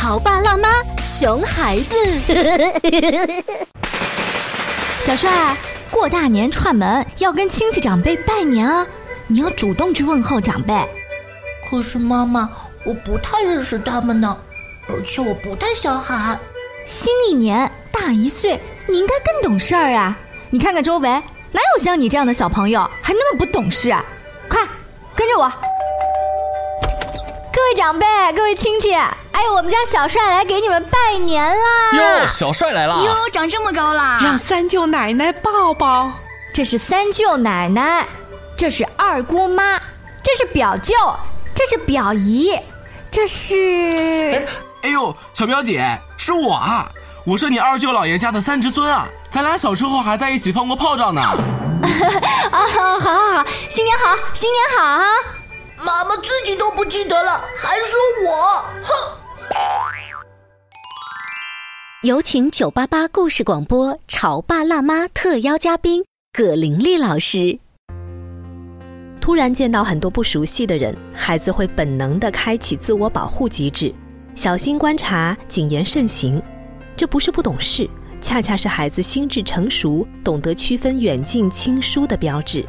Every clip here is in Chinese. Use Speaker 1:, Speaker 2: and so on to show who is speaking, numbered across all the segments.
Speaker 1: 潮爸辣妈，熊孩子。
Speaker 2: 小帅，过大年串门要跟亲戚长辈拜年啊，你要主动去问候长辈。
Speaker 3: 可是妈妈，我不太认识他们呢，而且我不太小喊。
Speaker 2: 新一年大一岁，你应该更懂事儿啊！你看看周围，哪有像你这样的小朋友还那么不懂事啊？快，跟着我！各位长辈，各位亲戚，哎，我们家小帅来给你们拜年啦！
Speaker 4: 哟，小帅来了！
Speaker 1: 哟，长这么高啦！
Speaker 5: 让三舅奶奶抱抱。
Speaker 2: 这是三舅奶奶，这是二姑妈，这是表舅，这是表姨，这是……
Speaker 6: 哎哎呦，小表姐，是我啊！我是你二舅姥爷家的三侄孙啊！咱俩小时候还在一起放过炮仗呢。
Speaker 2: 啊，好好好，新年好，新年好啊！
Speaker 3: 妈妈自己都不记得了，还说我，
Speaker 1: 有请九八八故事广播《潮爸辣妈》特邀嘉宾葛玲丽老师。
Speaker 7: 突然见到很多不熟悉的人，孩子会本能地开启自我保护机制，小心观察，谨言慎行。这不是不懂事，恰恰是孩子心智成熟、懂得区分远近亲疏的标志。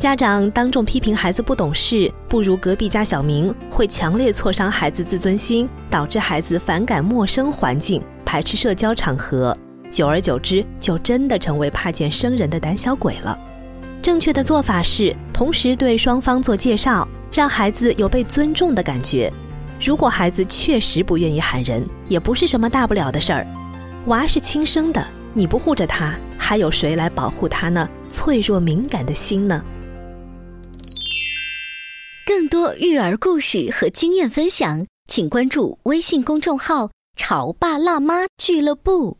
Speaker 7: 家长当众批评孩子不懂事，不如隔壁家小明，会强烈挫伤孩子自尊心，导致孩子反感陌生环境，排斥社交场合，久而久之，就真的成为怕见生人的胆小鬼了。正确的做法是，同时对双方做介绍，让孩子有被尊重的感觉。如果孩子确实不愿意喊人，也不是什么大不了的事儿。娃是亲生的，你不护着他，还有谁来保护他呢？脆弱敏感的心呢？
Speaker 1: 更多育儿故事和经验分享，请关注微信公众号“潮爸辣妈俱乐部”。